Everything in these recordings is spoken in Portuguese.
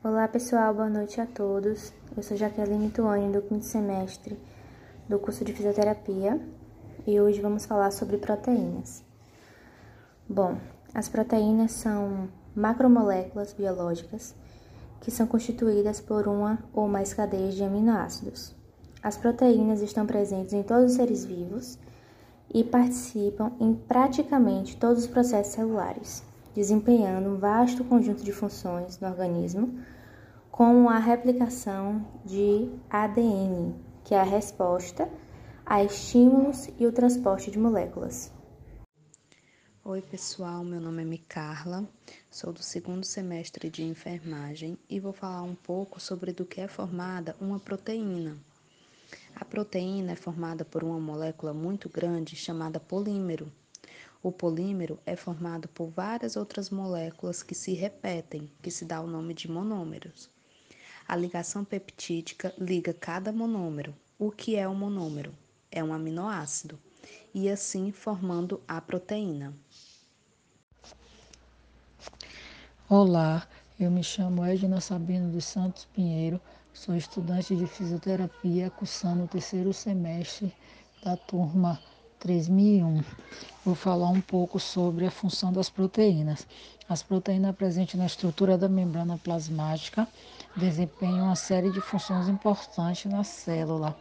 Olá pessoal, boa noite a todos. Eu sou Jaqueline Tuane, do quinto semestre do curso de Fisioterapia e hoje vamos falar sobre proteínas. Bom, as proteínas são macromoléculas biológicas que são constituídas por uma ou mais cadeias de aminoácidos. As proteínas estão presentes em todos os seres vivos e participam em praticamente todos os processos celulares, desempenhando um vasto conjunto de funções no organismo, como a replicação de ADN, que é a resposta a estímulos e o transporte de moléculas. Oi, pessoal, meu nome é Micarla, sou do segundo semestre de enfermagem e vou falar um pouco sobre do que é formada uma proteína. A proteína é formada por uma molécula muito grande chamada polímero. O polímero é formado por várias outras moléculas que se repetem, que se dá o nome de monômeros. A ligação peptídica liga cada monômero. O que é um monômero? É um aminoácido, e assim formando a proteína. Olá, eu me chamo Edna Sabino dos Santos Pinheiro, Sou estudante de fisioterapia, cursando o terceiro semestre da turma 3001. Vou falar um pouco sobre a função das proteínas. As proteínas presentes na estrutura da membrana plasmática desempenham uma série de funções importantes na célula.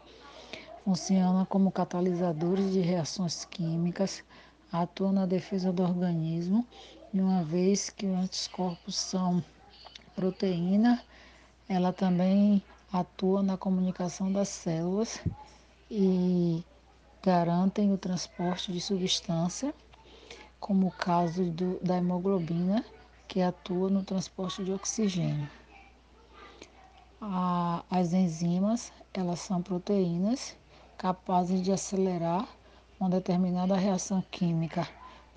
Funcionam como catalisadores de reações químicas, atuam na defesa do organismo, e uma vez que os anticorpos são proteína, ela também atua na comunicação das células e garantem o transporte de substância, como o caso do, da hemoglobina, que atua no transporte de oxigênio. A, as enzimas, elas são proteínas capazes de acelerar uma determinada reação química,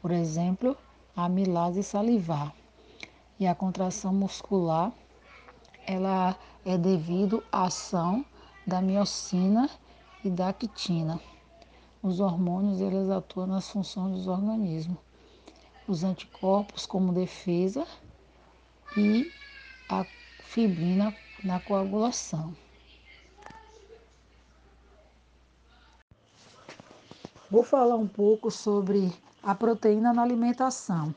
por exemplo, a amilase salivar. E a contração muscular ela é devido à ação da miocina e da actina. Os hormônios eles atuam nas funções dos organismos. Os anticorpos como defesa e a fibrina na coagulação. Vou falar um pouco sobre a proteína na alimentação.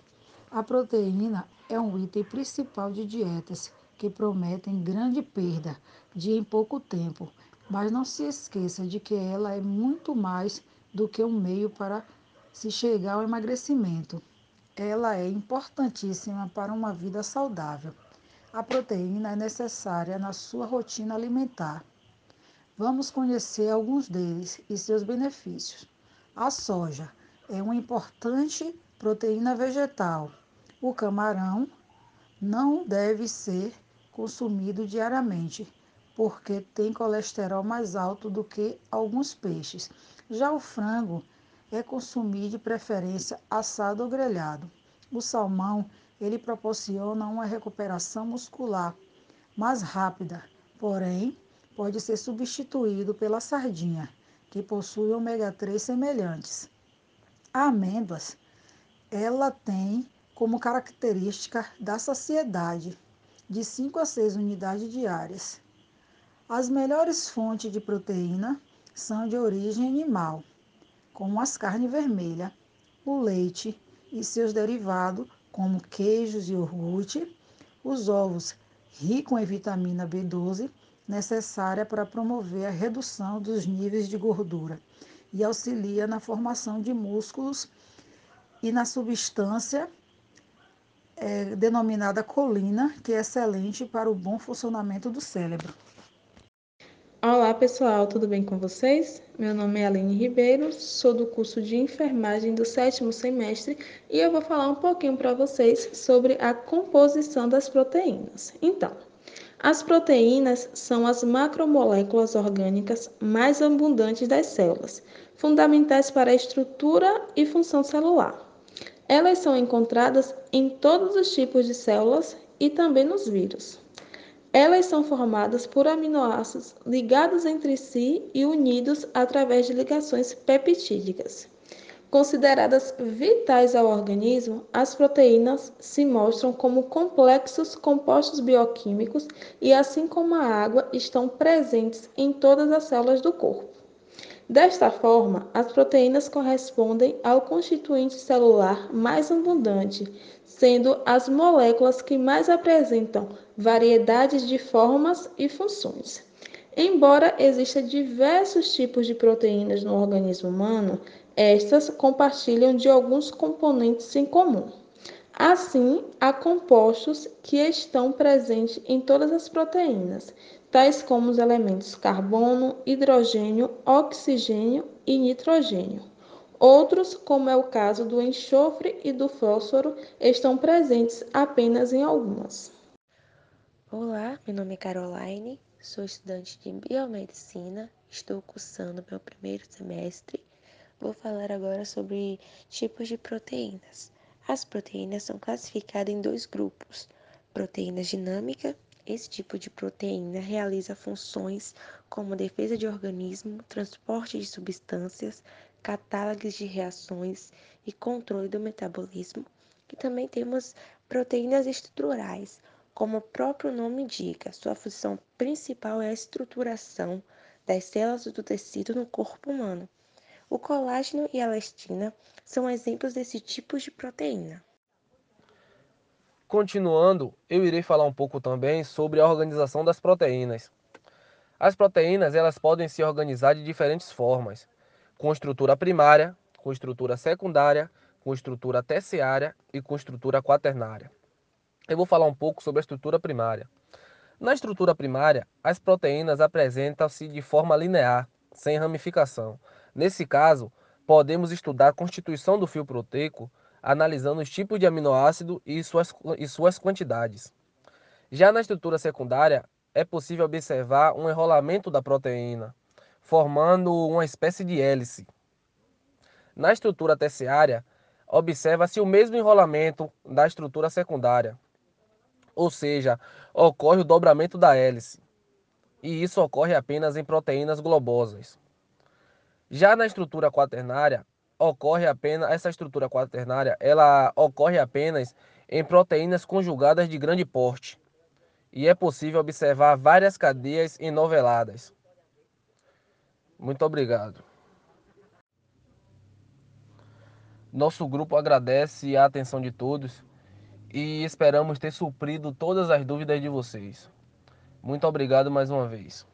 A proteína é um item principal de dietas que prometem grande perda de em pouco tempo, mas não se esqueça de que ela é muito mais do que um meio para se chegar ao emagrecimento. Ela é importantíssima para uma vida saudável. A proteína é necessária na sua rotina alimentar. Vamos conhecer alguns deles e seus benefícios. A soja é uma importante proteína vegetal. O camarão não deve ser consumido diariamente, porque tem colesterol mais alto do que alguns peixes. Já o frango é consumido de preferência assado ou grelhado. O salmão, ele proporciona uma recuperação muscular mais rápida, porém pode ser substituído pela sardinha, que possui ômega 3 semelhantes. A amêndoas, ela tem como característica da saciedade de 5 a 6 unidades diárias. As melhores fontes de proteína são de origem animal, como as carnes vermelhas, o leite e seus derivados, como queijos e iogurte, os ovos ricos em vitamina B12, necessária para promover a redução dos níveis de gordura e auxilia na formação de músculos e na substância é, denominada colina, que é excelente para o bom funcionamento do cérebro. Olá pessoal, tudo bem com vocês? Meu nome é Aline Ribeiro, sou do curso de enfermagem do sétimo semestre e eu vou falar um pouquinho para vocês sobre a composição das proteínas. Então, as proteínas são as macromoléculas orgânicas mais abundantes das células, fundamentais para a estrutura e função celular. Elas são encontradas em todos os tipos de células e também nos vírus. Elas são formadas por aminoácidos ligados entre si e unidos através de ligações peptídicas. Consideradas vitais ao organismo, as proteínas se mostram como complexos compostos bioquímicos e, assim como a água, estão presentes em todas as células do corpo. Desta forma, as proteínas correspondem ao constituinte celular mais abundante, sendo as moléculas que mais apresentam variedades de formas e funções. Embora existam diversos tipos de proteínas no organismo humano, estas compartilham de alguns componentes em comum. Assim, há compostos que estão presentes em todas as proteínas, tais como os elementos carbono, hidrogênio, oxigênio e nitrogênio. Outros, como é o caso do enxofre e do fósforo, estão presentes apenas em algumas. Olá, meu nome é Caroline, sou estudante de biomedicina, estou cursando meu primeiro semestre Vou falar agora sobre tipos de proteínas. As proteínas são classificadas em dois grupos: proteína dinâmica. Esse tipo de proteína realiza funções como defesa de organismo, transporte de substâncias, catálogos de reações e controle do metabolismo. E também temos proteínas estruturais, como o próprio nome indica, sua função principal é a estruturação das células do tecido no corpo humano. O colágeno e a elastina são exemplos desse tipo de proteína. Continuando, eu irei falar um pouco também sobre a organização das proteínas. As proteínas elas podem se organizar de diferentes formas, com estrutura primária, com estrutura secundária, com estrutura terciária e com estrutura quaternária. Eu vou falar um pouco sobre a estrutura primária. Na estrutura primária, as proteínas apresentam-se de forma linear, sem ramificação, Nesse caso, podemos estudar a constituição do fio proteico analisando os tipos de aminoácido e suas, e suas quantidades. Já na estrutura secundária, é possível observar um enrolamento da proteína, formando uma espécie de hélice. Na estrutura terciária, observa-se o mesmo enrolamento da estrutura secundária, ou seja, ocorre o dobramento da hélice. E isso ocorre apenas em proteínas globosas. Já na estrutura quaternária, ocorre apenas essa estrutura quaternária, ela ocorre apenas em proteínas conjugadas de grande porte. E é possível observar várias cadeias enoveladas. Muito obrigado. Nosso grupo agradece a atenção de todos e esperamos ter suprido todas as dúvidas de vocês. Muito obrigado mais uma vez.